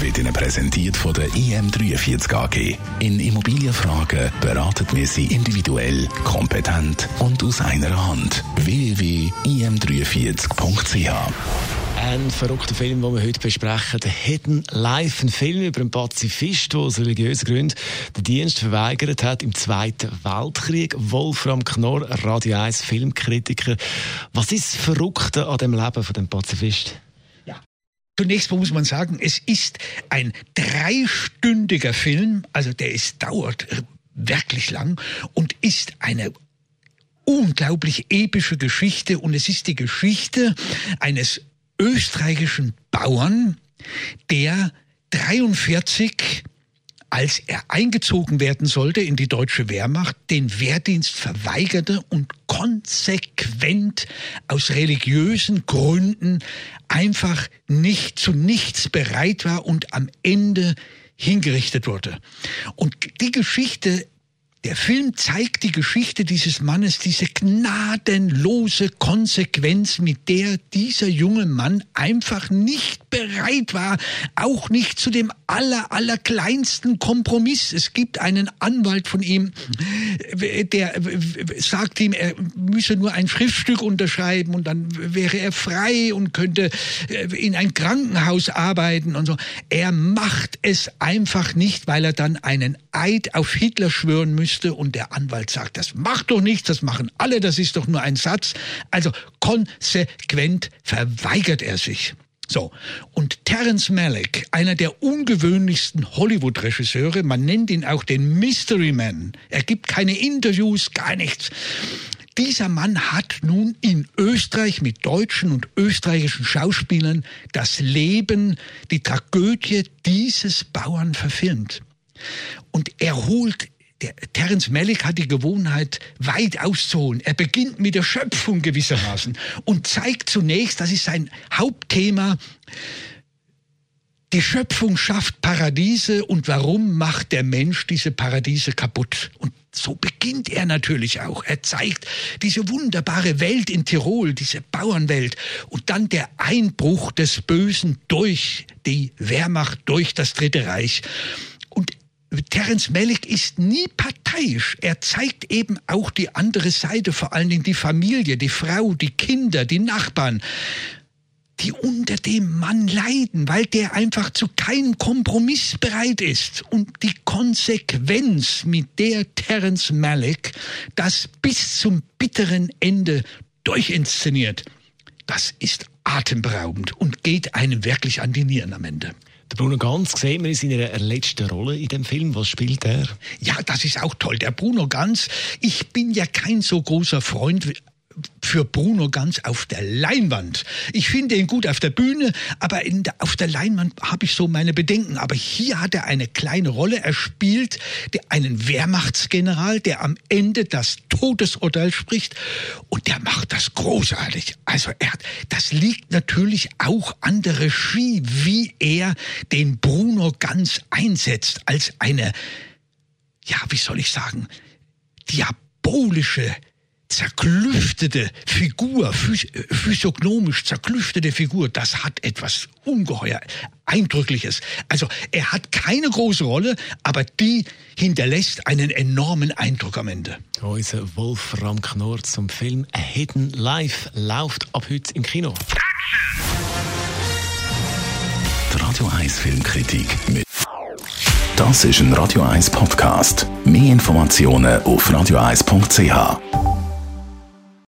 wird Ihnen präsentiert von der IM43 AG. In Immobilienfragen beraten wir Sie individuell, kompetent und aus einer Hand. www.im43.ch ein verrückter Film, den wir heute besprechen. Der Hidden Life, ein Film über einen Pazifist, der aus religiösen Gründen den Dienst verweigert hat im Zweiten Weltkrieg. Wolfram Knorr, Radio 1 Filmkritiker. Was ist das Verrückte an dem Leben von dem Pazifist? Zunächst muss man sagen, es ist ein dreistündiger Film, also der ist, dauert wirklich lang und ist eine unglaublich epische Geschichte und es ist die Geschichte eines österreichischen Bauern, der 43 als er eingezogen werden sollte in die deutsche Wehrmacht, den Wehrdienst verweigerte und konsequent aus religiösen Gründen einfach nicht zu nichts bereit war und am Ende hingerichtet wurde. Und die Geschichte der Film zeigt die Geschichte dieses Mannes, diese gnadenlose Konsequenz, mit der dieser junge Mann einfach nicht bereit war, auch nicht zu dem aller, aller kleinsten Kompromiss. Es gibt einen Anwalt von ihm, der sagt ihm, er müsse nur ein Schriftstück unterschreiben und dann wäre er frei und könnte in ein Krankenhaus arbeiten und so. Er macht es einfach nicht, weil er dann einen Eid auf Hitler schwören müsste müsste und der Anwalt sagt, das macht doch nichts, das machen alle, das ist doch nur ein Satz. Also konsequent verweigert er sich. So, und Terence Malick, einer der ungewöhnlichsten Hollywood-Regisseure, man nennt ihn auch den Mystery Man, er gibt keine Interviews, gar nichts. Dieser Mann hat nun in Österreich mit deutschen und österreichischen Schauspielern das Leben, die Tragödie dieses Bauern verfilmt. Und er holt der Terence Malick hat die Gewohnheit, weit auszuholen. Er beginnt mit der Schöpfung gewissermaßen und zeigt zunächst, das ist sein Hauptthema, die Schöpfung schafft Paradiese und warum macht der Mensch diese Paradiese kaputt? Und so beginnt er natürlich auch. Er zeigt diese wunderbare Welt in Tirol, diese Bauernwelt und dann der Einbruch des Bösen durch die Wehrmacht, durch das Dritte Reich. Terence Malick ist nie parteiisch. Er zeigt eben auch die andere Seite, vor allen Dingen die Familie, die Frau, die Kinder, die Nachbarn, die unter dem Mann leiden, weil der einfach zu keinem Kompromiss bereit ist. Und die Konsequenz, mit der Terence Malick das bis zum bitteren Ende durchinszeniert, das ist atemberaubend und geht einem wirklich an die Nieren am Ende. Bruno Ganz sehen wir in seiner letzten Rolle in dem Film. Was spielt er? Ja, das ist auch toll. Der Bruno Ganz, ich bin ja kein so großer Freund für Bruno ganz auf der Leinwand. Ich finde ihn gut auf der Bühne, aber der, auf der Leinwand habe ich so meine Bedenken. Aber hier hat er eine kleine Rolle. Er spielt einen Wehrmachtsgeneral, der am Ende das Todesurteil spricht und der macht das großartig. Also er, das liegt natürlich auch an der Regie, wie er den Bruno ganz einsetzt als eine, ja, wie soll ich sagen, diabolische zerklüftete Figur, physiognomisch zerklüftete Figur, das hat etwas ungeheuer Eindrückliches. Also er hat keine große Rolle, aber die hinterlässt einen enormen Eindruck am Ende. Unser Wolfram Knorr zum Film A Hidden Life läuft ab heute im Kino. Die Radio 1 Filmkritik mit das ist ein Radio 1 Podcast. Mehr Informationen auf radio1.ch.